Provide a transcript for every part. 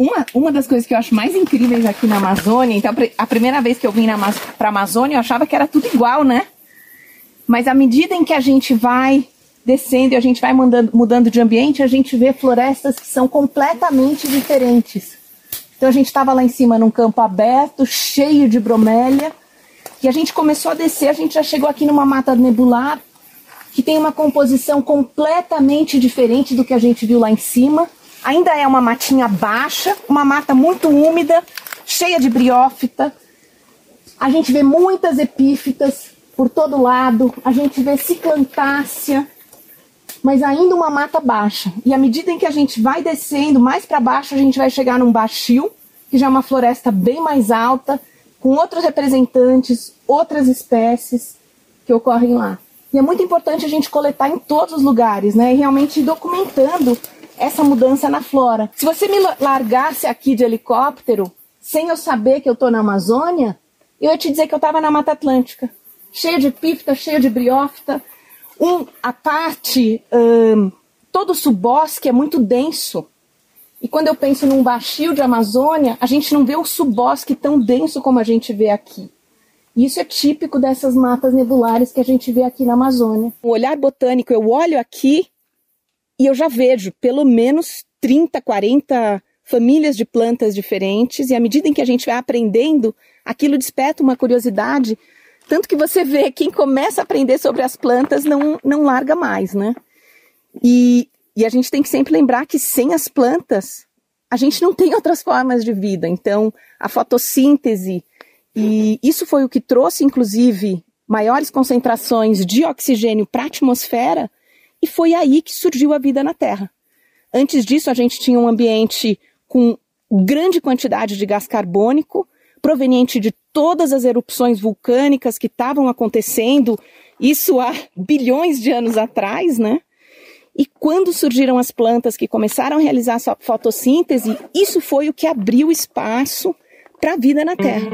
uma, uma das coisas que eu acho mais incríveis aqui na Amazônia, então a primeira vez que eu vim para a Amazônia eu achava que era tudo igual, né? Mas à medida em que a gente vai descendo e a gente vai mudando, mudando de ambiente, a gente vê florestas que são completamente diferentes. Então a gente estava lá em cima num campo aberto, cheio de bromélia, e a gente começou a descer, a gente já chegou aqui numa mata nebular, que tem uma composição completamente diferente do que a gente viu lá em cima. Ainda é uma matinha baixa, uma mata muito úmida, cheia de briófita. A gente vê muitas epífitas por todo lado, a gente vê ciclantácea, mas ainda uma mata baixa. E à medida em que a gente vai descendo mais para baixo, a gente vai chegar num baixio, que já é uma floresta bem mais alta, com outros representantes, outras espécies que ocorrem lá. E é muito importante a gente coletar em todos os lugares, né? E realmente documentando essa mudança na flora. Se você me largasse aqui de helicóptero, sem eu saber que eu estou na Amazônia, eu ia te dizer que eu estava na Mata Atlântica, cheia de pífita, cheia de briófita. Um, a parte, um, todo o subbosque é muito denso. E quando eu penso num baixio de Amazônia, a gente não vê o subbosque tão denso como a gente vê aqui. Isso é típico dessas matas nebulares que a gente vê aqui na Amazônia. O olhar botânico, eu olho aqui e eu já vejo pelo menos 30, 40 famílias de plantas diferentes, e à medida em que a gente vai aprendendo, aquilo desperta uma curiosidade. Tanto que você vê quem começa a aprender sobre as plantas não, não larga mais, né? E e a gente tem que sempre lembrar que sem as plantas, a gente não tem outras formas de vida. Então, a fotossíntese, e isso foi o que trouxe, inclusive, maiores concentrações de oxigênio para a atmosfera, e foi aí que surgiu a vida na Terra. Antes disso, a gente tinha um ambiente com grande quantidade de gás carbônico, proveniente de todas as erupções vulcânicas que estavam acontecendo, isso há bilhões de anos atrás, né? E quando surgiram as plantas que começaram a realizar sua fotossíntese, isso foi o que abriu espaço para a vida na Terra.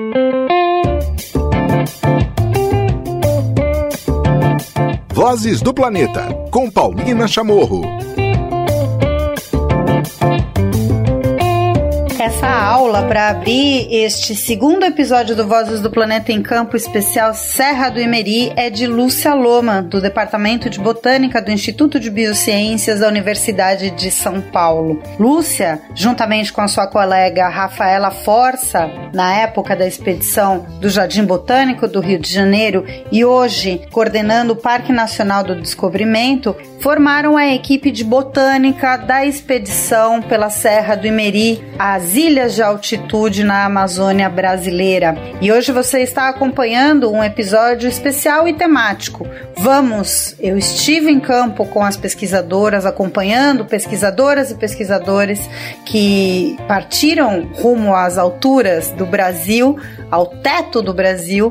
Vozes do Planeta, com Paulina Chamorro. Essa aula para abrir este segundo episódio do Vozes do Planeta em Campo especial Serra do Imeri é de Lúcia Loma, do Departamento de Botânica do Instituto de Biociências da Universidade de São Paulo. Lúcia, juntamente com a sua colega Rafaela Força, na época da expedição do Jardim Botânico do Rio de Janeiro e hoje coordenando o Parque Nacional do Descobrimento, formaram a equipe de botânica da expedição pela Serra do Imeri, as ilhas de altitude na Amazônia brasileira. E hoje você está acompanhando um episódio especial e temático. Vamos! Eu estive em campo com as pesquisadoras, acompanhando pesquisadoras e pesquisadores que partiram rumo às alturas do Brasil, ao teto do Brasil,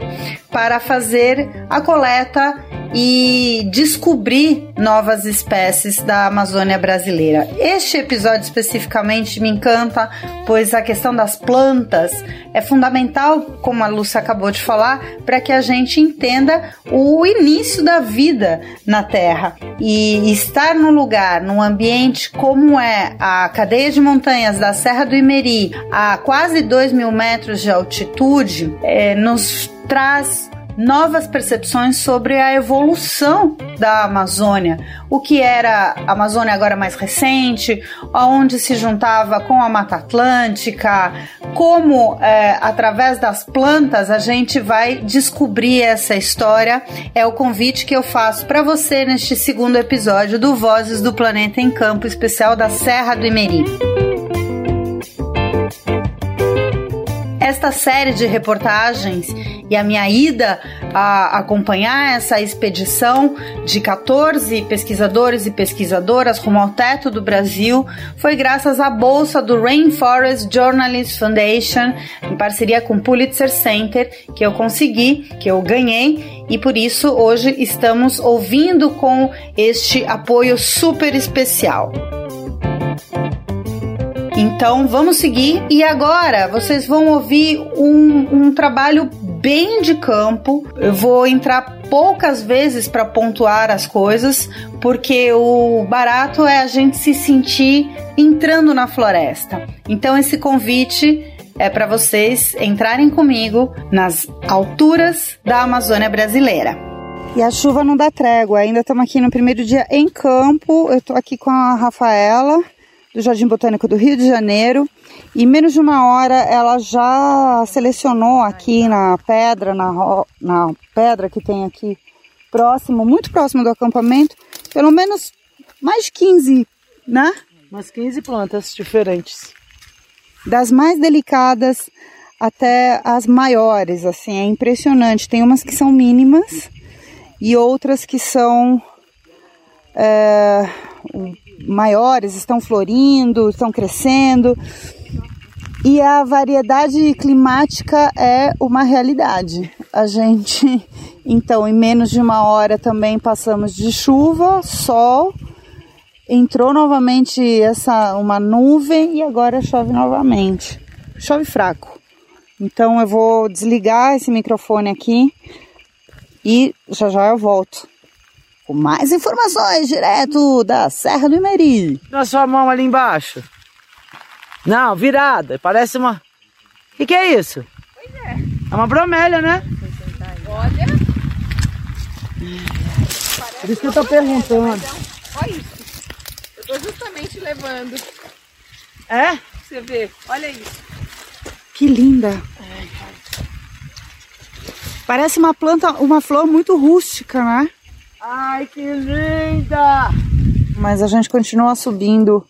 para fazer a coleta e descobrir novas espécies da Amazônia brasileira. Este episódio especificamente me encanta, pois a questão das plantas é fundamental, como a Lúcia acabou de falar, para que a gente entenda o início da vida na Terra. E estar num lugar, num ambiente como é a cadeia de montanhas da Serra do Imeri, a quase 2 mil metros de altitude, é, nos traz novas percepções sobre a evolução da Amazônia, o que era a Amazônia agora mais recente, aonde se juntava com a Mata Atlântica, como é, através das plantas a gente vai descobrir essa história. É o convite que eu faço para você neste segundo episódio do Vozes do Planeta em Campo, especial da Serra do Imeri. Esta série de reportagens e a minha ida a acompanhar essa expedição de 14 pesquisadores e pesquisadoras rumo ao teto do Brasil foi graças à bolsa do Rainforest Journalist Foundation, em parceria com o Pulitzer Center, que eu consegui, que eu ganhei, e por isso hoje estamos ouvindo com este apoio super especial. Então vamos seguir. E agora vocês vão ouvir um, um trabalho bem de campo. Eu vou entrar poucas vezes para pontuar as coisas, porque o barato é a gente se sentir entrando na floresta. Então esse convite é para vocês entrarem comigo nas alturas da Amazônia brasileira. E a chuva não dá trégua, ainda estamos aqui no primeiro dia em campo. Eu estou aqui com a Rafaela, do Jardim Botânico do Rio de Janeiro. E menos de uma hora ela já selecionou aqui na pedra, na, na pedra que tem aqui próximo, muito próximo do acampamento, pelo menos mais de 15, né? Umas 15 plantas diferentes. Das mais delicadas até as maiores, assim, é impressionante. Tem umas que são mínimas e outras que são é, maiores, estão florindo, estão crescendo. E a variedade climática é uma realidade. A gente, então, em menos de uma hora também passamos de chuva, sol, entrou novamente essa uma nuvem e agora chove novamente. Chove fraco. Então eu vou desligar esse microfone aqui e já já eu volto. Com mais informações direto da Serra do Imeri. Na sua mão ali embaixo. Não, virada. Parece uma. O que, que é isso? Pois é. É uma bromélia, né? Olha. Por isso que eu tô perguntando. Olha isso. Eu tô justamente levando. É? Você vê. Olha isso. Que linda. Parece uma planta, uma flor muito rústica, né? Ai, que linda! Mas a gente continua subindo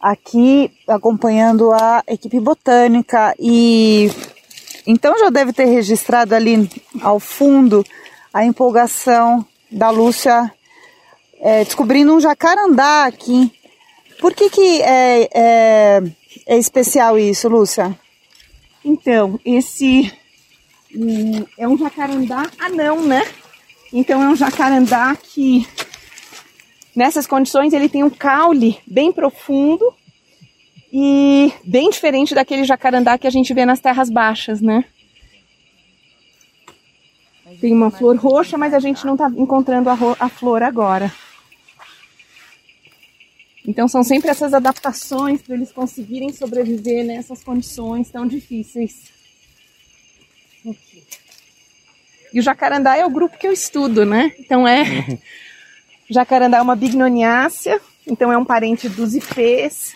aqui, acompanhando a equipe botânica e então já deve ter registrado ali ao fundo a empolgação da Lúcia é, descobrindo um jacarandá aqui. Por que, que é, é, é especial isso, Lúcia? Então, esse hum, é um jacarandá anão, né? Então é um jacarandá que nessas condições ele tem um caule bem profundo e bem diferente daquele jacarandá que a gente vê nas terras baixas, né? Tem uma flor roxa, mas a gente não está encontrando a, a flor agora. Então são sempre essas adaptações para eles conseguirem sobreviver nessas condições tão difíceis. Aqui. E o jacarandá é o grupo que eu estudo, né? Então é. jacarandá é uma bignoniácea, então é um parente dos ipês.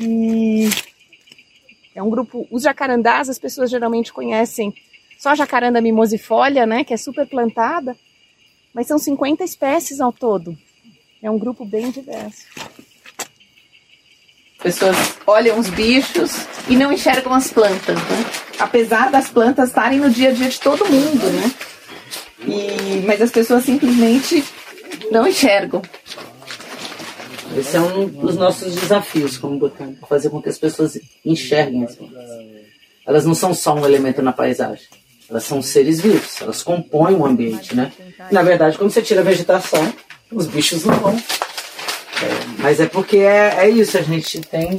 E é um grupo. Os jacarandás as pessoas geralmente conhecem só a jacaranda mimosifolia, né? Que é super plantada. Mas são 50 espécies ao todo. É um grupo bem diverso. Pessoas olham os bichos e não enxergam as plantas, né? Apesar das plantas estarem no dia a dia de todo mundo, né? E, mas as pessoas simplesmente não enxergam. Esse é um dos nossos desafios como botânico, fazer com que as pessoas enxerguem as plantas. Elas não são só um elemento na paisagem, elas são seres vivos, elas compõem o ambiente, né? Na verdade, quando você tira a vegetação, os bichos não vão mas é porque é, é isso, a gente tem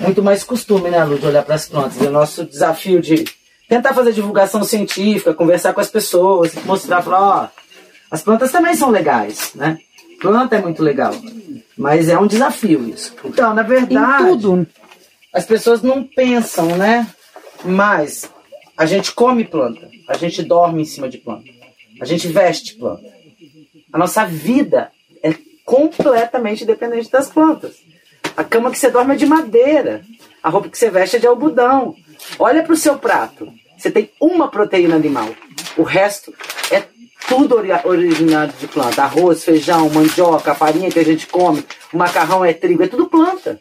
muito mais costume, né, Lu, de olhar para as plantas. E o nosso desafio de tentar fazer divulgação científica, conversar com as pessoas, mostrar, falar, ó, as plantas também são legais, né? Planta é muito legal, mas é um desafio isso. Então, na verdade, tudo. as pessoas não pensam, né? Mas a gente come planta, a gente dorme em cima de planta, a gente veste planta. A nossa vida completamente dependente das plantas. A cama que você dorme é de madeira. A roupa que você veste é de algodão. Olha para o seu prato. Você tem uma proteína animal. O resto é tudo originado de planta. Arroz, feijão, mandioca, farinha que a gente come, o macarrão é trigo, é tudo planta.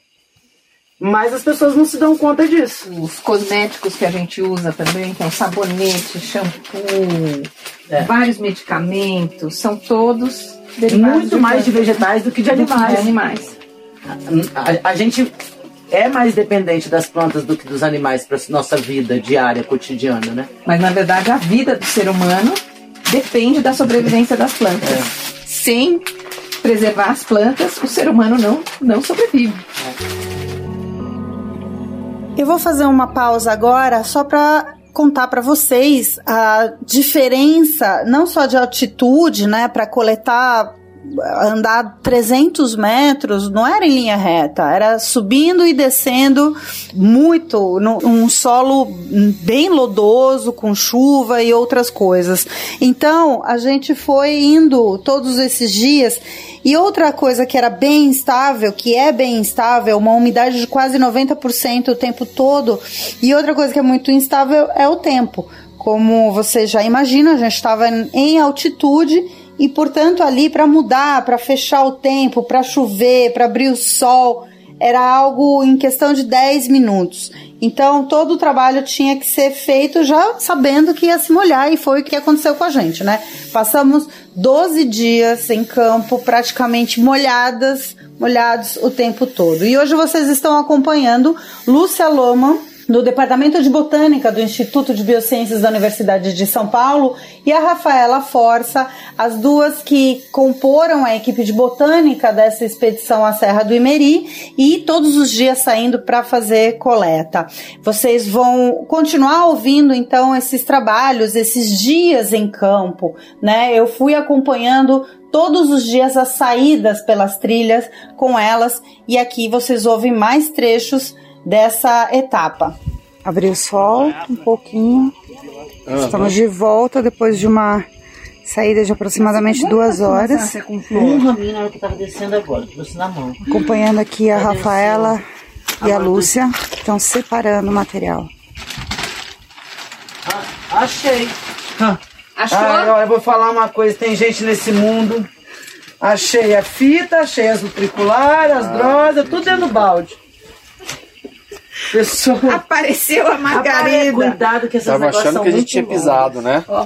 Mas as pessoas não se dão conta disso. Os cosméticos que a gente usa também, então sabonete, shampoo, é. vários medicamentos, são todos muito de mais de vegetais do que de animais. De animais. A, a, gente é mais dependente das plantas do que dos animais para nossa vida diária, cotidiana, né? Mas na verdade a vida do ser humano depende da sobrevivência das plantas. É. Sem preservar as plantas, o ser humano não, não sobrevive. É. Eu vou fazer uma pausa agora só para contar para vocês a diferença não só de altitude, né, para coletar andar 300 metros não era em linha reta, era subindo e descendo muito, num solo bem lodoso, com chuva e outras coisas. Então, a gente foi indo todos esses dias. E outra coisa que era bem instável, que é bem instável, uma umidade de quase 90% o tempo todo. E outra coisa que é muito instável é o tempo. Como você já imagina, a gente estava em altitude e portanto ali para mudar, para fechar o tempo, para chover, para abrir o sol, era algo em questão de 10 minutos. Então todo o trabalho tinha que ser feito já sabendo que ia se molhar e foi o que aconteceu com a gente, né? Passamos 12 dias em campo praticamente molhadas, molhados o tempo todo. E hoje vocês estão acompanhando Lúcia Loma, do Departamento de Botânica do Instituto de Biociências da Universidade de São Paulo, e a Rafaela Força, as duas que comporam a equipe de botânica dessa expedição à Serra do Imeri e todos os dias saindo para fazer coleta. Vocês vão continuar ouvindo então esses trabalhos, esses dias em campo, né? Eu fui acompanhando todos os dias as saídas pelas trilhas com elas e aqui vocês ouvem mais trechos dessa etapa. Abriu o sol um pouquinho. Uhum. Estamos de volta depois de uma saída de aproximadamente duas horas. Um na mão. Acompanhando aqui a Rafaela e a Lúcia, que estão separando o material. Ah, achei. Achou? Ah, eu vou falar uma coisa, tem gente nesse mundo. Achei a fita, achei as matriculares, as ah. drogas, tudo dentro do balde. Pessoa... Apareceu a Margarida. Cuidado que essas Tava achando que a gente tinha pisado, né? Ó.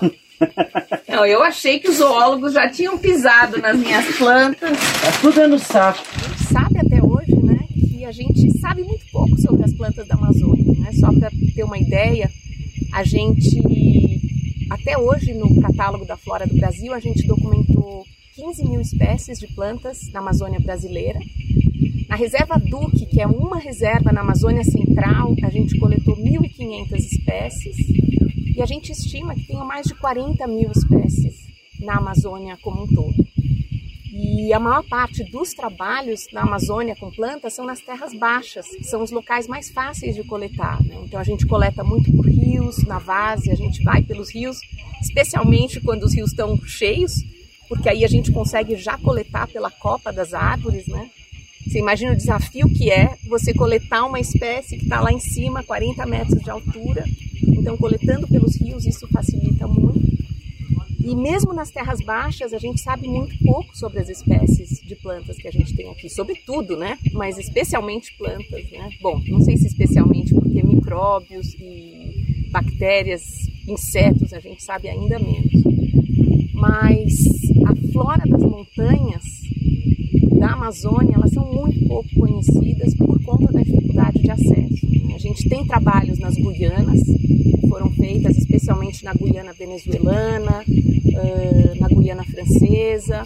Não, eu achei que os zoólogos já tinham pisado nas minhas plantas. Tá tudo no saco. A gente sabe até hoje, né, que a gente sabe muito pouco sobre as plantas da Amazônia, né? Só para ter uma ideia, a gente até hoje no catálogo da Flora do Brasil a gente documentou 15 mil espécies de plantas na Amazônia brasileira a reserva Duque, que é uma reserva na Amazônia Central, a gente coletou 1.500 espécies e a gente estima que tenham mais de 40 mil espécies na Amazônia como um todo. E a maior parte dos trabalhos na Amazônia com plantas são nas terras baixas, que são os locais mais fáceis de coletar. Né? Então a gente coleta muito por rios, na várzea, a gente vai pelos rios, especialmente quando os rios estão cheios, porque aí a gente consegue já coletar pela copa das árvores, né? Você imagina o desafio que é você coletar uma espécie que está lá em cima, 40 metros de altura. Então, coletando pelos rios, isso facilita muito. E mesmo nas terras baixas, a gente sabe muito pouco sobre as espécies de plantas que a gente tem aqui, sobre tudo, né? Mas especialmente plantas, né? Bom, não sei se especialmente porque micróbios e bactérias, insetos, a gente sabe ainda menos. Mas a flora das montanhas da Amazônia, elas são muito pouco conhecidas por conta da dificuldade de acesso. A gente tem trabalhos nas Guianas, que foram feitas especialmente na Guiana venezuelana, na Guiana francesa.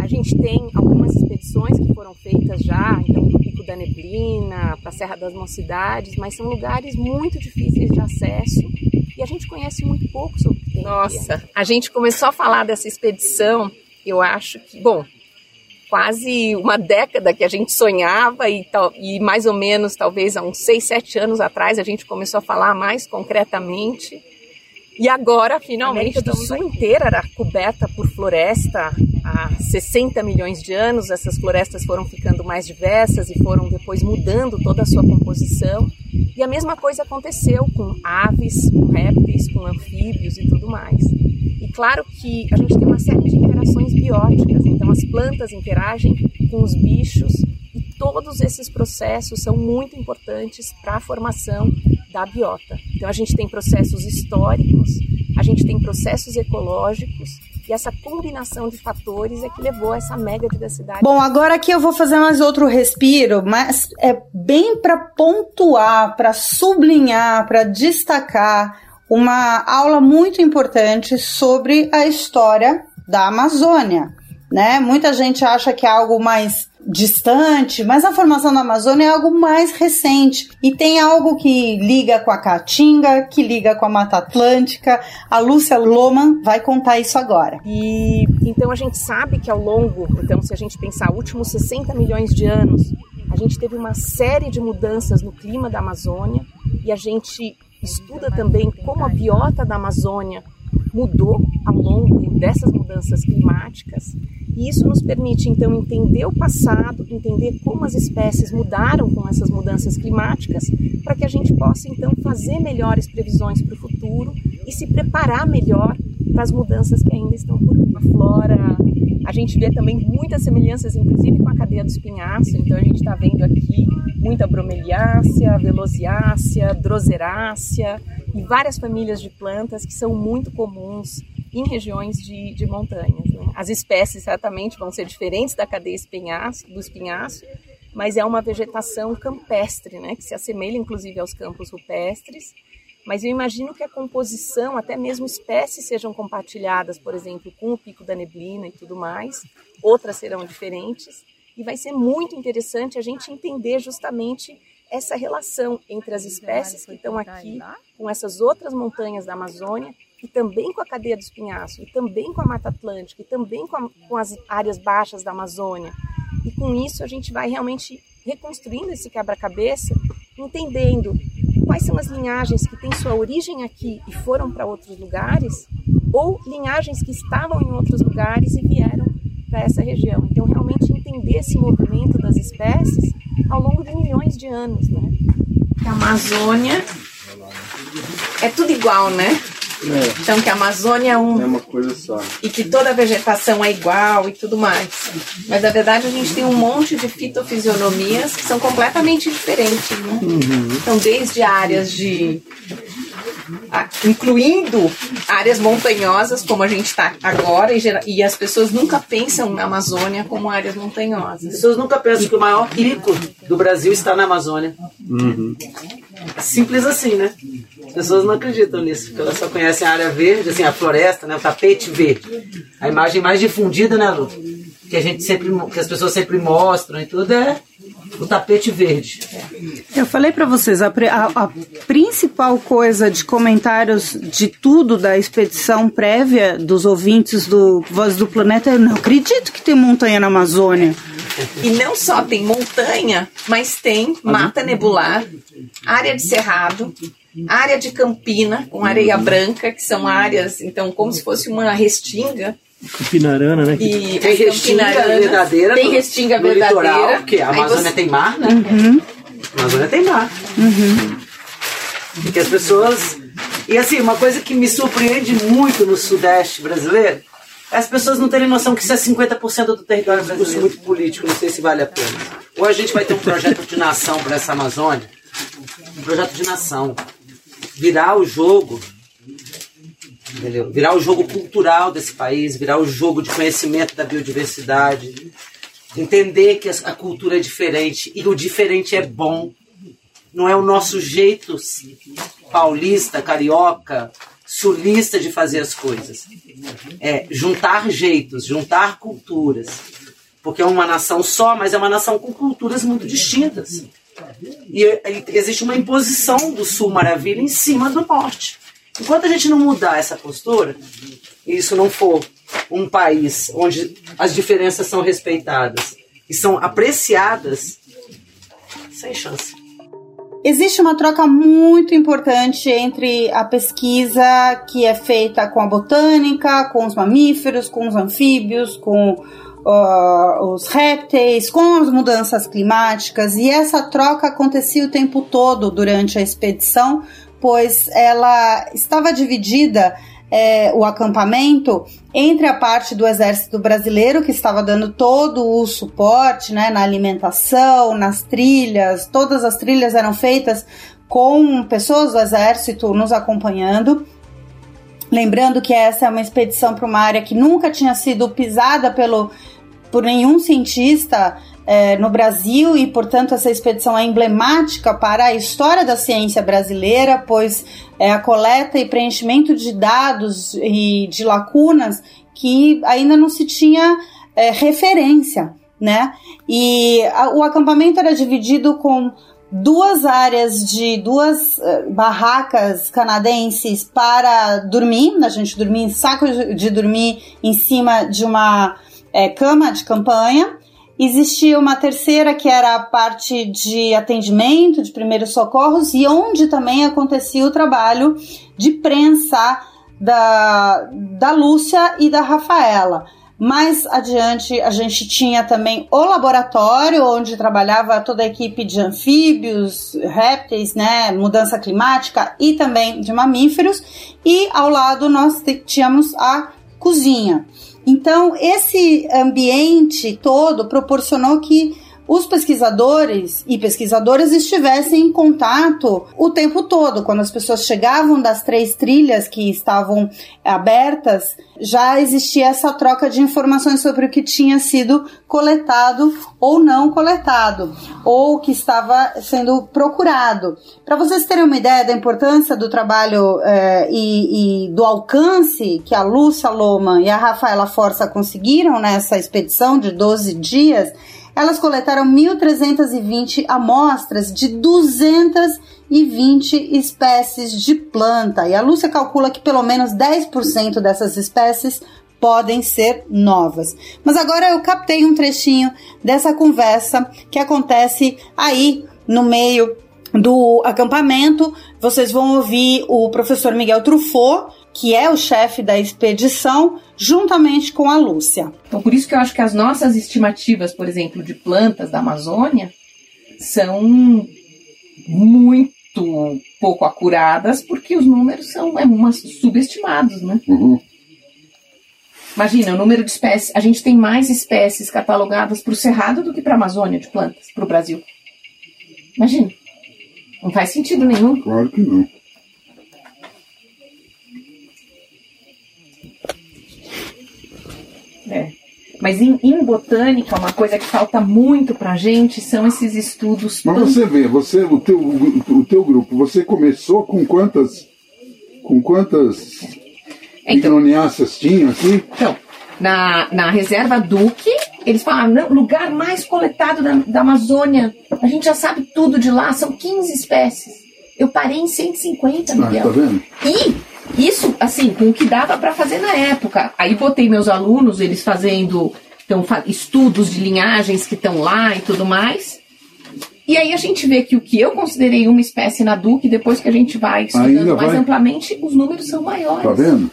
A gente tem algumas expedições que foram feitas já, então para o Pico da Neblina, para a Serra das Mocidades, mas são lugares muito difíceis de acesso e a gente conhece muito pouco sobre o que tem Nossa, aqui. a gente começou a falar dessa expedição, eu acho que, bom, quase uma década que a gente sonhava e, e mais ou menos, talvez há uns 6, 7 anos atrás, a gente começou a falar mais concretamente. E agora, finalmente, a Sul inteira era coberta por floresta há 60 milhões de anos. Essas florestas foram ficando mais diversas e foram depois mudando toda a sua composição. E a mesma coisa aconteceu com aves, com répteis, com anfíbios e tudo mais. Claro que a gente tem uma série de interações bióticas, então as plantas interagem com os bichos e todos esses processos são muito importantes para a formação da biota. Então a gente tem processos históricos, a gente tem processos ecológicos e essa combinação de fatores é que levou a essa mega diversidade. Bom, agora aqui eu vou fazer mais outro respiro, mas é bem para pontuar, para sublinhar, para destacar uma aula muito importante sobre a história da Amazônia. Né? Muita gente acha que é algo mais distante, mas a formação da Amazônia é algo mais recente e tem algo que liga com a Caatinga, que liga com a Mata Atlântica. A Lúcia Loman vai contar isso agora. E então a gente sabe que ao longo, então se a gente pensar últimos 60 milhões de anos, a gente teve uma série de mudanças no clima da Amazônia e a gente estuda também como a biota da Amazônia mudou ao longo dessas mudanças climáticas. E isso nos permite então entender o passado, entender como as espécies mudaram com essas mudanças climáticas, para que a gente possa então fazer melhores previsões para o futuro e se preparar melhor para as mudanças que ainda estão por vir. A flora, a gente vê também muitas semelhanças, inclusive com a cadeia do espinhaço. Então a gente está vendo aqui muita bromeliácea, velociácea, droserácea e várias famílias de plantas que são muito comuns em regiões de, de montanhas. Né? As espécies certamente vão ser diferentes da cadeia espinhaço, do espinhaço, mas é uma vegetação campestre, né? que se assemelha inclusive aos campos rupestres mas eu imagino que a composição, até mesmo espécies sejam compartilhadas, por exemplo, com o pico da neblina e tudo mais, outras serão diferentes, e vai ser muito interessante a gente entender justamente essa relação entre as espécies que estão aqui com essas outras montanhas da Amazônia e também com a cadeia do espinhaço, e também com a Mata Atlântica, e também com, a, com as áreas baixas da Amazônia. E com isso a gente vai realmente reconstruindo esse quebra-cabeça, entendendo quais são as linhagens que têm sua origem aqui e foram para outros lugares, ou linhagens que estavam em outros lugares e vieram para essa região. Então, realmente entender esse movimento das espécies ao longo de milhões de anos, né? A Amazônia é tudo igual, né? É. Então que a Amazônia é um. É uma coisa só. E que toda a vegetação é igual e tudo mais. Mas na verdade a gente tem um monte de fitofisionomias que são completamente diferentes. Né? Uhum. Então, desde áreas de. Incluindo áreas montanhosas, como a gente está agora, e, e, as pessoas nunca pensam na Amazônia como áreas montanhosas. As pessoas nunca pensam que o maior pico do Brasil está na Amazônia. Uhum. Simples assim, né? As pessoas não acreditam nisso, porque elas só conhecem a área verde, assim, a floresta, né? O tapete verde. A imagem mais difundida, né, Lu? Que a gente sempre, que as pessoas sempre mostram e tudo é o tapete verde. Eu falei para vocês, a, a, a, principal coisa de comentários de tudo da expedição prévia dos ouvintes do Voz do Planeta, eu não acredito que tem montanha na Amazônia. E não só tem montanha, mas tem mata nebular, área de cerrado, área de campina com areia branca, que são áreas, então, como se fosse uma restinga. Campinarana, né? E tem restinga verdadeira. Tem restinga no, verdadeira. Litoral, porque a Amazônia você... tem mar, né? Uhum. A Amazônia tem mar. Uhum. Porque as pessoas. E assim, uma coisa que me surpreende muito no Sudeste brasileiro as pessoas não terem noção que isso é 50% do território brasileiro. Isso é muito político, não sei se vale a pena. Ou a gente vai ter um projeto de nação para essa Amazônia, um projeto de nação, virar o jogo, entendeu? virar o jogo cultural desse país, virar o jogo de conhecimento da biodiversidade, entender que a cultura é diferente e o diferente é bom. Não é o nosso jeito paulista, carioca, sulista de fazer as coisas. É juntar jeitos, juntar culturas. Porque é uma nação só, mas é uma nação com culturas muito distintas. E existe uma imposição do Sul Maravilha em cima do Norte. Enquanto a gente não mudar essa postura, e isso não for um país onde as diferenças são respeitadas e são apreciadas, sem chance. Existe uma troca muito importante entre a pesquisa que é feita com a botânica, com os mamíferos, com os anfíbios, com uh, os répteis, com as mudanças climáticas, e essa troca acontecia o tempo todo durante a expedição, pois ela estava dividida é, o acampamento entre a parte do exército brasileiro, que estava dando todo o suporte né, na alimentação, nas trilhas, todas as trilhas eram feitas com pessoas do exército nos acompanhando. Lembrando que essa é uma expedição para uma área que nunca tinha sido pisada pelo, por nenhum cientista é, no Brasil e, portanto, essa expedição é emblemática para a história da ciência brasileira, pois é a coleta e preenchimento de dados e de lacunas que ainda não se tinha é, referência né? E a, o acampamento era dividido com duas áreas de duas uh, barracas canadenses para dormir. A gente dormia em saco de, de dormir em cima de uma é, cama de campanha. Existia uma terceira que era a parte de atendimento, de primeiros socorros, e onde também acontecia o trabalho de prensa da, da Lúcia e da Rafaela. Mais adiante, a gente tinha também o laboratório, onde trabalhava toda a equipe de anfíbios, répteis, né, mudança climática e também de mamíferos. E ao lado nós tínhamos a cozinha. Então, esse ambiente todo proporcionou que os pesquisadores e pesquisadoras estivessem em contato o tempo todo. Quando as pessoas chegavam das três trilhas que estavam abertas, já existia essa troca de informações sobre o que tinha sido coletado ou não coletado, ou que estava sendo procurado. Para vocês terem uma ideia da importância do trabalho eh, e, e, do alcance que a Lúcia Loma e a Rafaela Força conseguiram nessa expedição de 12 dias, elas coletaram 1.320 amostras de 220 espécies de planta. E a Lúcia calcula que pelo menos 10% dessas espécies podem ser novas. Mas agora eu captei um trechinho dessa conversa que acontece aí no meio do acampamento. Vocês vão ouvir o professor Miguel Truffaut que é o chefe da expedição, juntamente com a Lúcia. Então, por isso que eu acho que as nossas estimativas, por exemplo, de plantas da Amazônia, são muito pouco acuradas, porque os números são é, umas, subestimados, né? Uhum. Imagina, o número de espécies. A gente tem mais espécies catalogadas para o Cerrado do que para a Amazônia de plantas, para o Brasil. Imagina. Não faz sentido nenhum. Claro que não. É. Mas em, em, botânica, uma coisa que falta muito pra gente são esses estudos. Mas você vê, você, o teu, o teu grupo, você começou com quantas. Com quantas então, tinham aqui? Então, na, na reserva Duque, eles falaram, lugar mais coletado da, da Amazônia. A gente já sabe tudo de lá, são 15 espécies. Eu parei em 150, Miguel. Ah, tá vendo? E isso, assim, com o que dava para fazer na época. Aí botei meus alunos, eles fazendo então, estudos de linhagens que estão lá e tudo mais. E aí a gente vê que o que eu considerei uma espécie na Duque, depois que a gente vai estudando mais amplamente, os números são maiores. Tá vendo?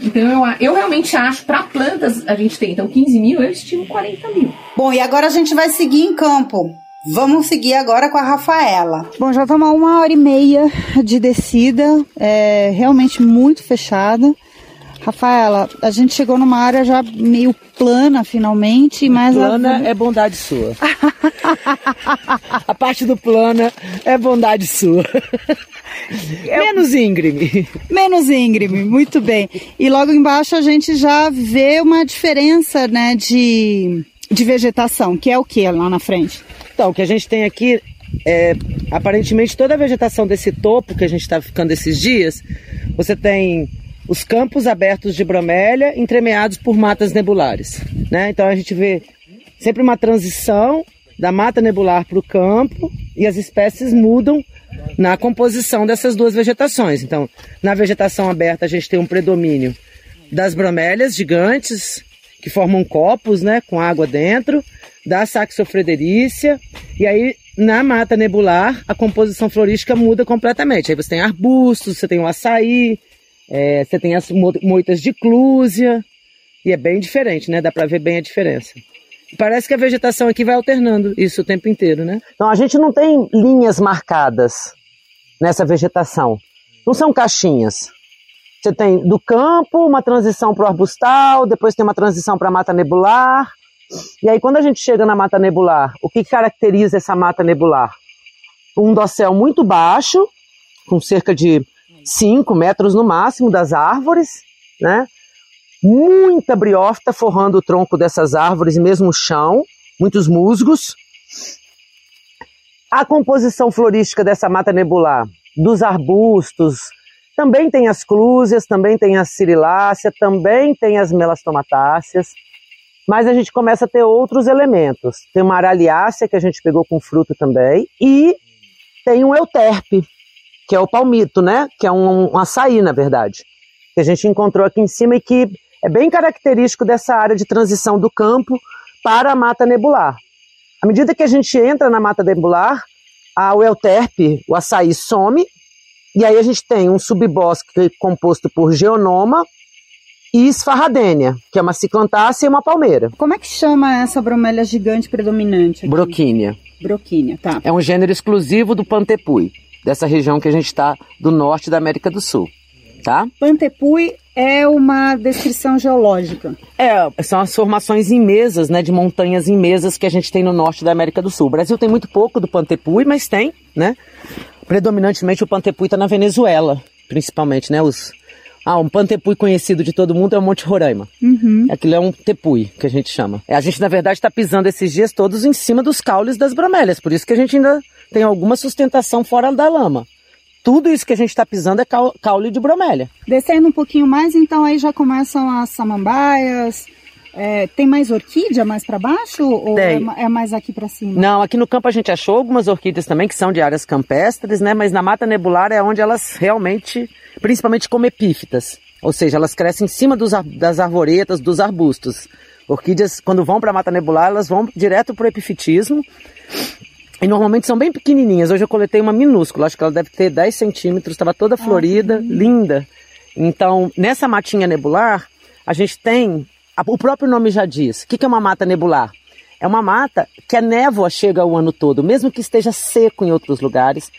Então eu, eu realmente acho, para plantas a gente tem então 15 mil, eu estimo 40 mil. Bom, e agora a gente vai seguir em campo. Vamos seguir agora com a Rafaela. Bom, já estamos a uma hora e meia de descida, é realmente muito fechada. Rafaela, a gente chegou numa área já meio plana finalmente, mas plana a... é bondade sua. a parte do plana é bondade sua. Menos íngreme. Menos íngreme, muito bem. E logo embaixo a gente já vê uma diferença, né, de, de vegetação, que é o que lá na frente? Então, o que a gente tem aqui é aparentemente toda a vegetação desse topo que a gente está ficando esses dias, você tem os campos abertos de bromélia entremeados por matas nebulares. Né? Então a gente vê sempre uma transição da mata nebular para o campo e as espécies mudam na composição dessas duas vegetações. Então, na vegetação aberta a gente tem um predomínio das bromélias gigantes que formam copos, né, com água dentro, da saxofrederícia, e aí na mata nebular a composição florística muda completamente. Aí você tem arbustos, você tem o açaí, é, você tem as moitas de clúzia, e é bem diferente, né? Dá para ver bem a diferença. Parece que a vegetação aqui vai alternando isso o tempo inteiro, né? Então a gente não tem linhas marcadas nessa vegetação. Não são caixinhas. Você tem do campo uma transição para o arbustal, depois tem uma transição para a mata nebular, e aí, quando a gente chega na mata nebular, o que caracteriza essa mata nebular? Um dossel muito baixo, com cerca de 5 metros no máximo das árvores, né? Muita briófita forrando o tronco dessas árvores, mesmo o chão, muitos musgos. A composição florística dessa mata nebular, dos arbustos, também tem as clúzias, também tem a cirilácea, também tem as melastomatáceas mas a gente começa a ter outros elementos. Tem uma araliácea que a gente pegou com fruto também e tem um euterpe, que é o palmito, né? Que é um, um açaí, na verdade, que a gente encontrou aqui em cima e que é bem característico dessa área de transição do campo para a mata nebular. À medida que a gente entra na mata nebular, a, o euterpe, o açaí, some, e aí a gente tem um subbosque composto por geonoma e esfarradênia, que é uma ciclantácea e uma palmeira. Como é que chama essa bromélia gigante predominante? Aqui? Broquínia. Broquínia, tá. É um gênero exclusivo do Pantepui, dessa região que a gente está do norte da América do Sul. Tá? Pantepui é uma descrição geológica. É, são as formações imesas, né, de montanhas imesas que a gente tem no norte da América do Sul. O Brasil tem muito pouco do Pantepui, mas tem, né? Predominantemente o Pantepui está na Venezuela, principalmente, né? Os, ah, um pantepui conhecido de todo mundo é o Monte Roraima. Uhum. Aquilo é um tepui, que a gente chama. É, a gente, na verdade, está pisando esses dias todos em cima dos caules das bromélias, por isso que a gente ainda tem alguma sustentação fora da lama. Tudo isso que a gente está pisando é caule de bromélia. Descendo um pouquinho mais, então aí já começam as samambaias. É, tem mais orquídea mais para baixo ou é, é, mais aqui para cima? Não, aqui no campo a gente achou algumas orquídeas também que são de áreas campestres, né? Mas na mata nebular é onde elas realmente, principalmente como epífitas, ou seja, elas crescem em cima dos, das arvoretas, dos arbustos. Orquídeas, quando vão para a mata nebular, elas vão direto para o epifitismo e normalmente são bem pequenininhas. Hoje eu coletei uma minúscula, acho que ela deve ter 10 centímetros, estava toda florida, ah, linda. Então, nessa matinha nebular, a gente tem, o próprio nome já diz, o que é uma mata nebular? É uma mata que a névoa chega o ano todo, mesmo que esteja seco em outros lugares.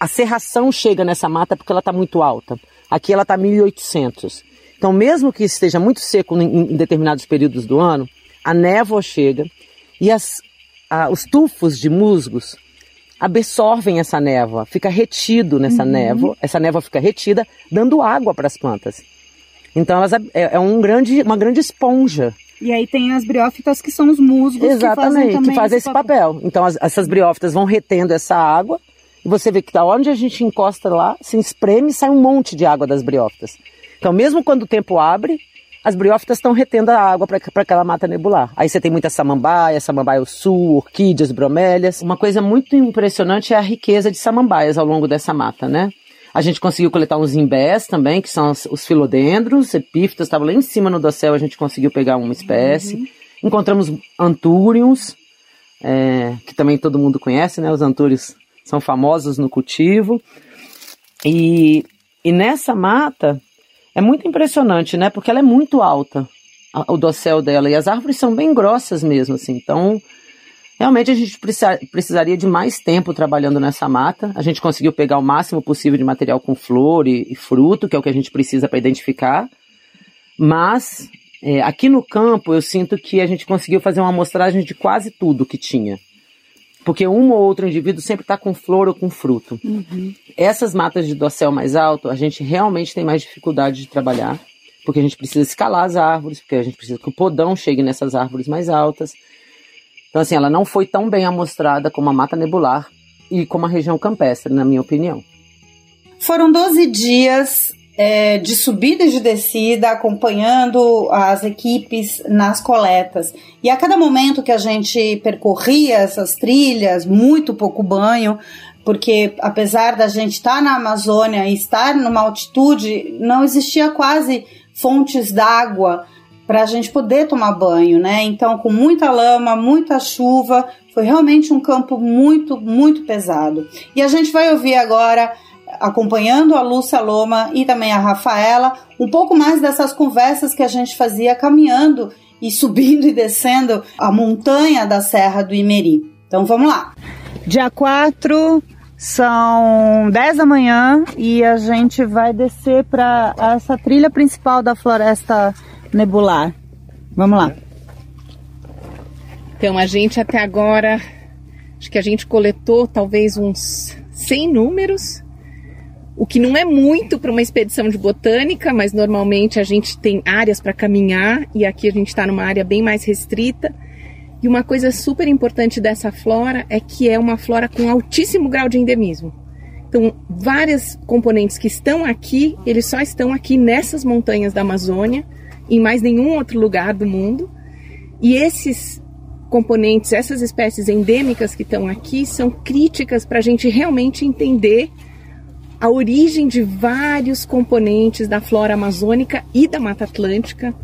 A serração chega nessa mata porque ela está muito alta. Aqui ela está 1800. Então, mesmo que esteja muito seco em, determinados períodos do ano, a névoa chega e as ah, os tufos de musgos absorvem essa névoa, fica retido nessa uhum. névoa, essa névoa fica retida, dando água para as plantas. Então elas é, é, um grande, uma grande esponja. E aí tem as briófitas que são os musgos Exatamente, que fazem, que fazem esse papel. papel. Então as, essas briófitas vão retendo essa água e você vê que da onde a gente encosta lá, se espreme, sai um monte de água das briófitas. Então mesmo quando o tempo abre, as briófitas estão retendo a água para aquela mata nebular. Aí você tem muita samambaia, samambaia sul, orquídeas, bromélias. Uma coisa muito impressionante é a riqueza de samambaias ao longo dessa mata, né? A gente conseguiu coletar uns imbés também, que são os filodendros, epífitas, estavam lá em cima no dossel, a gente conseguiu pegar uma espécie. Uhum. Encontramos antúriums, é, que também todo mundo conhece, né? Os antúrios são famosos no cultivo. E, e nessa mata, é muito impressionante, né? Porque ela é muito alta, o dossel dela, e as árvores são bem grossas mesmo, assim. Então, realmente a gente precisa, precisaria de mais tempo trabalhando nessa mata. A gente conseguiu pegar o máximo possível de material com flor e, e fruto, que é o que a gente precisa para identificar. Mas, é, aqui no campo, eu sinto que a gente conseguiu fazer uma amostragem de quase tudo que tinha. Porque um ou outro indivíduo sempre está com flor ou com fruto. Uhum. Essas matas de dossel mais alto, a gente realmente tem mais dificuldade de trabalhar, porque a gente precisa escalar as árvores, porque a gente precisa que o podão chegue nessas árvores mais altas. Então, assim, ela não foi tão bem amostrada como a mata nebular e como a região campestre, na minha opinião. Foram 12 dias é, de subida e de descida, acompanhando as equipes nas coletas. E a cada momento que a gente percorria essas trilhas, muito pouco banho, porque apesar da gente estar na Amazônia e estar numa altitude, não existia quase fontes d'água para a gente poder tomar banho, né? Então, com muita lama, muita chuva, foi realmente um campo muito, muito pesado. E a gente vai ouvir agora acompanhando a Lúcia Loma e também a Rafaela, um pouco mais dessas conversas que a gente fazia caminhando e subindo e descendo a montanha da Serra do Imeri. Então vamos lá. Dia 4, são 10 da manhã e a gente vai descer para essa trilha principal da floresta nebular. Vamos lá. Então a gente até agora, acho que a gente coletou talvez uns 100 números o que não é muito para uma expedição de botânica, mas normalmente a gente tem áreas para caminhar e aqui a gente está numa área bem mais restrita. E uma coisa super importante dessa flora é que é uma flora com altíssimo grau de endemismo. Então, vários componentes que estão aqui, eles só estão aqui nessas montanhas da Amazônia, em mais nenhum outro lugar do mundo. E esses componentes, essas espécies endêmicas que estão aqui, são críticas para a gente realmente entender a origem de vários componentes da flora amazônica e da Mata Atlântica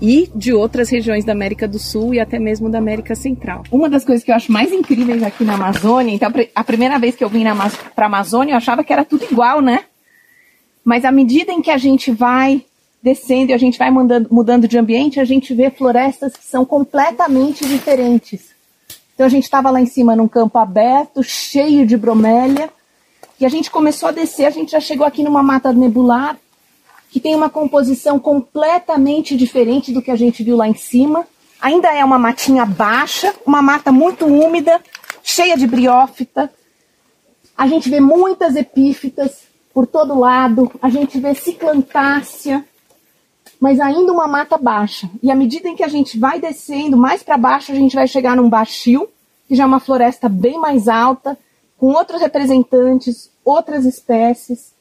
e de outras regiões da América do Sul e até mesmo da América Central. Uma das coisas que eu acho mais incríveis aqui na Amazônia, então a primeira vez que eu vim para a Amazônia eu achava que era tudo igual, né? Mas à medida em que a gente vai descendo e a gente vai mudando, mudando de ambiente, a gente vê florestas que são completamente diferentes. Então a gente estava lá em cima num campo aberto, cheio de bromélia, e a gente começou a descer, a gente já chegou aqui numa mata nebular, que tem uma composição completamente diferente do que a gente viu lá em cima. Ainda é uma matinha baixa, uma mata muito úmida, cheia de briófita. A gente vê muitas epífitas por todo lado, a gente vê ciclantácea, mas ainda uma mata baixa. E à medida em que a gente vai descendo mais para baixo, a gente vai chegar num baixio, que já é uma floresta bem mais alta, com outros representantes, outras espécies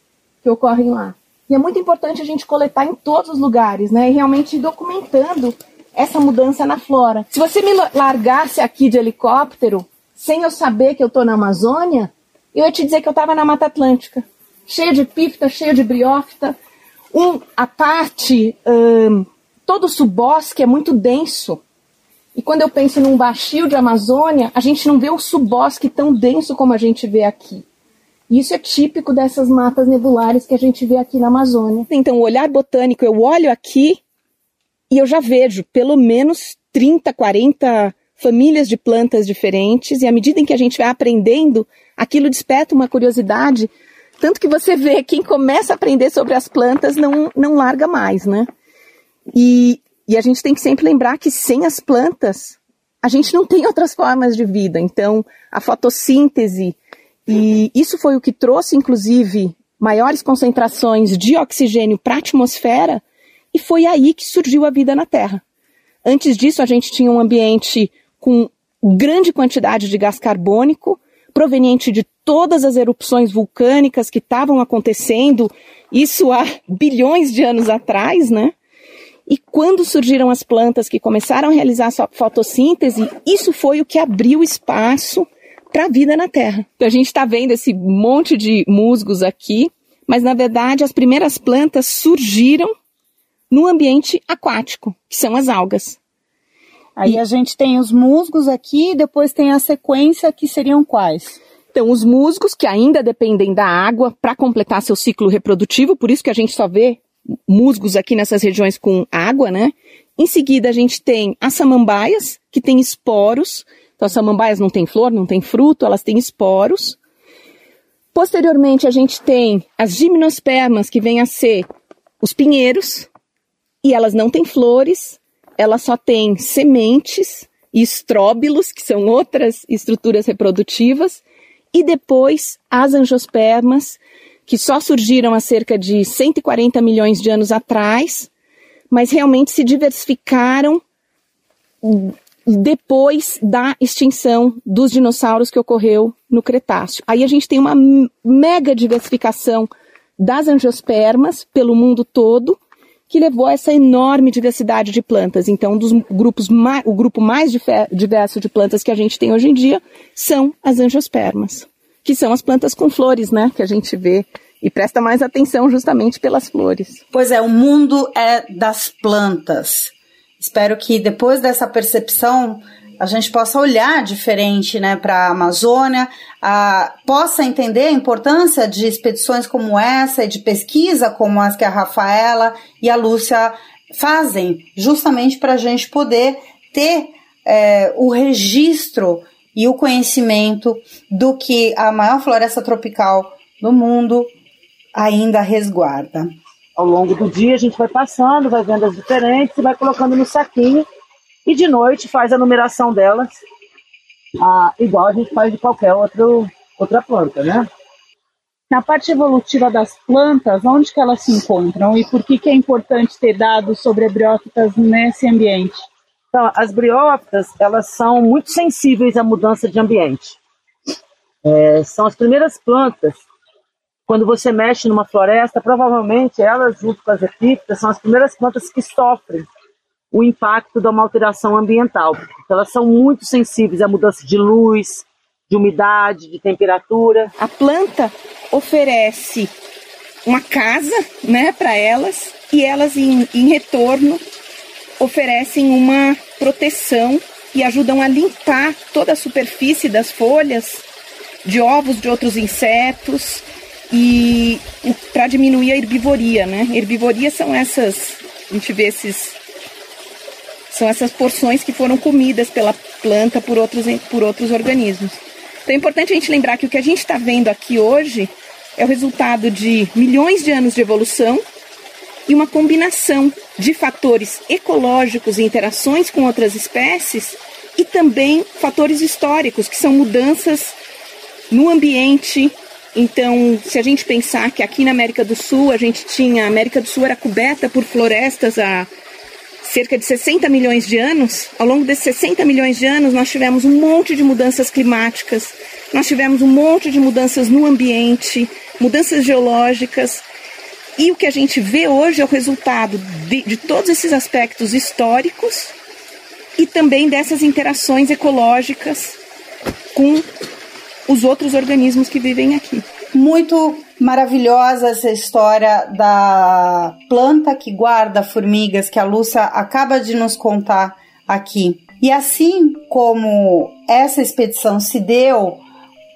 que ocorrem lá. E é muito importante a gente coletar em todos os lugares, né? E realmente documentando essa mudança na flora. Se você me largasse aqui de helicóptero, sem eu saber que eu estou na Amazônia, eu ia te dizer que eu estava na Mata Atlântica, cheia de epífita, cheia de briófita. Um, a parte, um, todo o subbosque é muito denso. E quando eu penso num baixio de Amazônia, a gente não vê o subbosque tão denso como a gente vê aqui. Isso é típico dessas matas nebulares que a gente vê aqui na Amazônia. Então, o olhar botânico, eu olho aqui e eu já vejo pelo menos 30, 40 famílias de plantas diferentes, e à medida em que a gente vai aprendendo, aquilo desperta uma curiosidade, tanto que você vê quem começa a aprender sobre as plantas não, não larga mais, né? E, e a gente tem que sempre lembrar que sem as plantas, a gente não tem outras formas de vida. Então, a fotossíntese, e isso foi o que trouxe, inclusive, maiores concentrações de oxigênio para a atmosfera, e foi aí que surgiu a vida na Terra. Antes disso, a gente tinha um ambiente com grande quantidade de gás carbônico, proveniente de todas as erupções vulcânicas que estavam acontecendo, isso há bilhões de anos atrás, né? E quando surgiram as plantas que começaram a realizar sua fotossíntese, isso foi o que abriu espaço para a vida na Terra. Então, a gente está vendo esse monte de musgos aqui, mas na verdade as primeiras plantas surgiram no ambiente aquático, que são as algas. Aí e... a gente tem os musgos aqui, depois tem a sequência que seriam quais? Então, os musgos, que ainda dependem da água para completar seu ciclo reprodutivo, por isso que a gente só vê musgos aqui nessas regiões com água, né? Em seguida, a gente tem as samambaias, que têm esporos, então, as samambaias não têm flor, não têm fruto, elas têm esporos. Posteriormente, a gente tem as gimnospermas, que vêm a ser os pinheiros, e elas não têm flores, elas só têm sementes e estróbilos, que são outras estruturas reprodutivas, e depois as angiospermas, que só surgiram há cerca de 140 milhões de anos atrás, mas realmente se diversificaram depois da extinção dos dinossauros que ocorreu no Cretáceo. Aí a gente tem uma mega diversificação das angiospermas pelo mundo todo, que levou a essa enorme diversidade de plantas. Então, dos grupos o grupo mais diverso de plantas que a gente tem hoje em dia são as angiospermas, que são as plantas com flores, né, que a gente vê e presta mais atenção justamente pelas flores. Pois é, o mundo é das plantas. Espero que depois dessa percepção a gente possa olhar diferente né, para a Amazônia, possa entender a importância de expedições como essa e de pesquisa como as que a Rafaela e a Lúcia fazem, justamente para a gente poder ter é, o registro e o conhecimento do que a maior floresta tropical do mundo ainda resguarda ao longo do dia a gente vai passando, vai vendo as diferentes e vai colocando no saquinho. E de noite faz a numeração delas, ah, igual a gente faz de qualquer outro, outra planta, né? Na parte evolutiva das plantas, onde que elas se encontram e por que, que é importante ter dados sobre briófitas nesse ambiente? Então, as briófitas, elas são muito sensíveis à mudança de ambiente. É, são as primeiras plantas quando você mexe numa floresta, provavelmente elas, junto com as epífitas, são as primeiras plantas que sofrem o impacto de uma alteração ambiental. Elas são muito sensíveis à mudança de luz, de umidade, de temperatura. A planta oferece uma casa, né, para elas e elas em, em retorno oferecem uma proteção e ajudam a limpar toda a superfície das folhas de ovos de outros insetos e para diminuir a herbivoria, né? Herbivoria são essas, a gente vê esses são essas porções que foram comidas pela planta por outros, por outros organismos. Então é importante a gente lembrar que o que a gente está vendo aqui hoje é o resultado de milhões de anos de evolução e uma combinação de fatores ecológicos e interações com outras espécies e também fatores históricos, que são mudanças no ambiente. Então, se a gente pensar que aqui na América do Sul a gente tinha, a América do Sul era coberta por florestas há cerca de 60 milhões de anos, ao longo desses 60 milhões de anos, nós tivemos um monte de mudanças climáticas, nós tivemos um monte de mudanças no ambiente, mudanças geológicas. E o que a gente vê hoje é o resultado de, de todos esses aspectos históricos e também dessas interações ecológicas com os outros organismos que vivem aqui. Muito maravilhosa essa história da planta que guarda formigas que a Lúcia acaba de nos contar aqui. E assim como essa expedição se deu,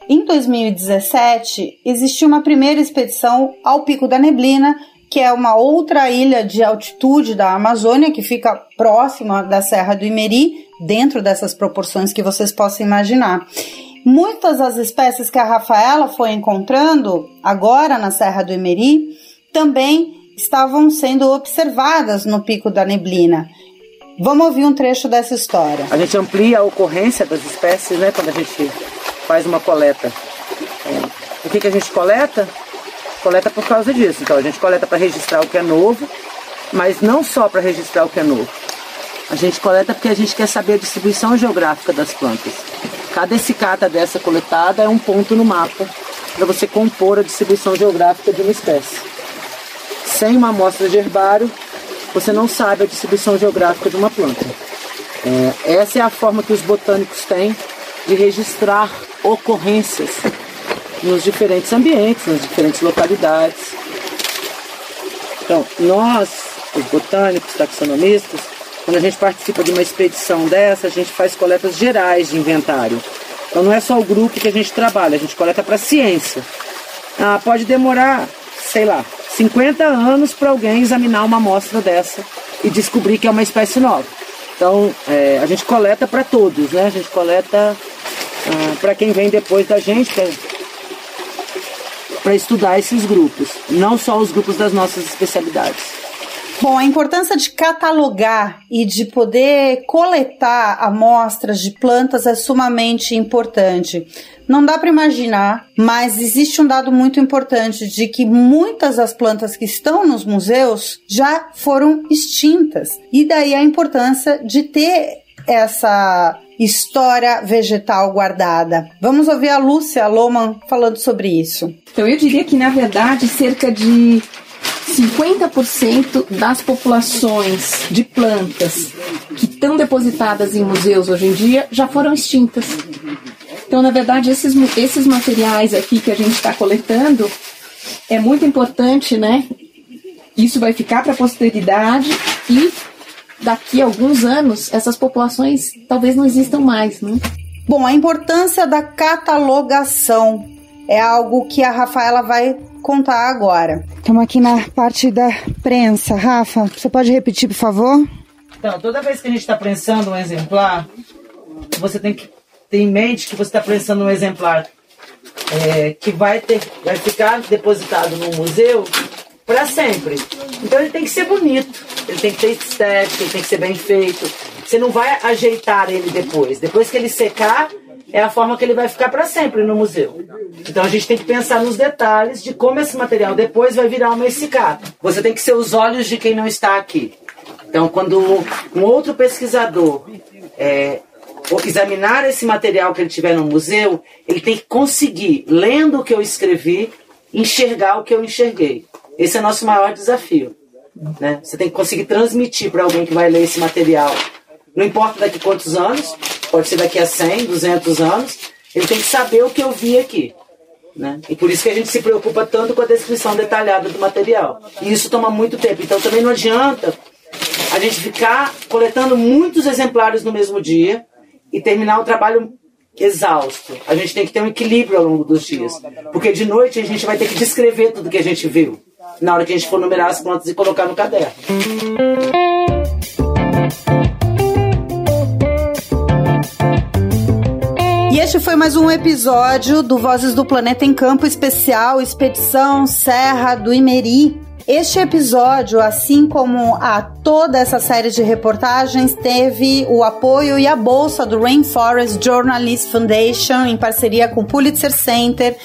em 2017 existiu uma primeira expedição ao Pico da Neblina, que é uma outra ilha de altitude da Amazônia que fica próxima da Serra do Imeri, dentro dessas proporções que vocês possam imaginar. Muitas das espécies que a Rafaela foi encontrando agora na Serra do Imeri também estavam sendo observadas no Pico da Neblina. Vamos ouvir um trecho dessa história. A gente amplia a ocorrência das espécies, né, quando a gente faz uma coleta. É, o que, que a gente coleta? Coleta por causa disso. Então a gente coleta para registrar o que é novo, mas não só para registrar o que é novo. A gente coleta porque a gente quer saber a distribuição geográfica das plantas. Cada escicata dessa coletada é um ponto no mapa para você compor a distribuição geográfica de uma espécie. Sem uma amostra de herbário, você não sabe a distribuição geográfica de uma planta. É, essa é a forma que os botânicos têm de registrar ocorrências nos diferentes ambientes, nas diferentes localidades. Então, nós, os botânicos, taxonomistas, quando a gente participa de uma expedição dessa, a gente faz coletas gerais de inventário. Então não é só o grupo que a gente trabalha, a gente coleta para ciência. Ah, pode demorar, sei lá, 50 anos para alguém examinar uma amostra dessa e descobrir que é uma espécie nova. Então é, a gente coleta para todos, né? A gente coleta ah, para quem vem depois da gente, para estudar esses grupos, não só os grupos das nossas especialidades. Bom, a importância de catalogar e de poder coletar amostras de plantas é sumamente importante. Não dá para imaginar, mas existe um dado muito importante de que muitas das plantas que estão nos museus já foram extintas. E daí a importância de ter essa história vegetal guardada. Vamos ouvir a Lúcia Loman falando sobre isso. Então eu diria que na verdade cerca de 50% das populações de plantas que estão depositadas em museus hoje em dia já foram extintas. Então, na verdade, esses, esses materiais aqui que a gente está coletando é muito importante, né? Isso vai ficar para a posteridade e daqui a alguns anos essas populações talvez não existam mais, né? Bom, a importância da catalogação é algo que a Rafaela vai contar agora. Estamos aqui na parte da prensa. Rafa, você pode repetir, por favor? Então, toda vez que a gente está prensando um exemplar, você tem que ter em mente que você está prensando um exemplar é, que vai, ter, vai ficar depositado no museu para sempre. Então ele tem que ser bonito, ele tem que ter estética, ele tem que ser bem feito. Você não vai ajeitar ele depois. Depois que ele secar, é a forma que ele vai ficar para sempre no museu. Então a gente tem que pensar nos detalhes de como esse material depois vai virar uma escicata. Você tem que ser os olhos de quem não está aqui. Então, quando um outro pesquisador é, examinar esse material que ele tiver no museu, ele tem que conseguir, lendo o que eu escrevi, enxergar o que eu enxerguei. Esse é o nosso maior desafio. Né? Você tem que conseguir transmitir para alguém que vai ler esse material. Não importa daqui quantos anos, pode ser daqui a 100, 200 anos, ele tem que saber o que eu vi aqui. Né? E por isso que a gente se preocupa tanto com a descrição detalhada do material. E isso toma muito tempo. Então também não adianta a gente ficar coletando muitos exemplares no mesmo dia e terminar o trabalho exausto. A gente tem que ter um equilíbrio ao longo dos dias. Porque de noite a gente vai ter que descrever tudo que a gente viu. Na hora que a gente for numerar as plantas e colocar no caderno. Foi mais um episódio do Vozes do Planeta em Campo Especial Expedição Serra do Imeri. Este episódio, assim como a toda essa série de reportagens, teve o apoio e a bolsa do Rainforest Journalist Foundation em parceria com o Pulitzer Center.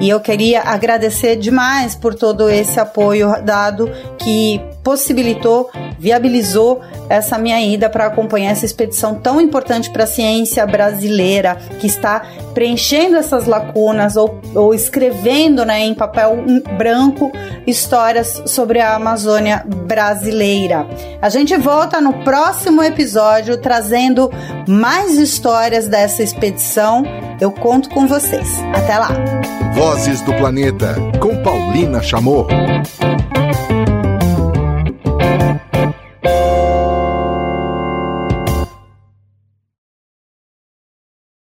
E eu queria agradecer demais por todo esse apoio dado que possibilitou, viabilizou essa minha ida para acompanhar essa expedição tão importante para a ciência brasileira, que está preenchendo essas lacunas ou, ou escrevendo né, em papel branco histórias sobre a Amazônia brasileira. A gente volta no próximo episódio trazendo mais histórias dessa expedição. Eu conto com vocês. Até lá! Vozes do Planeta, com Paulina Chamorro.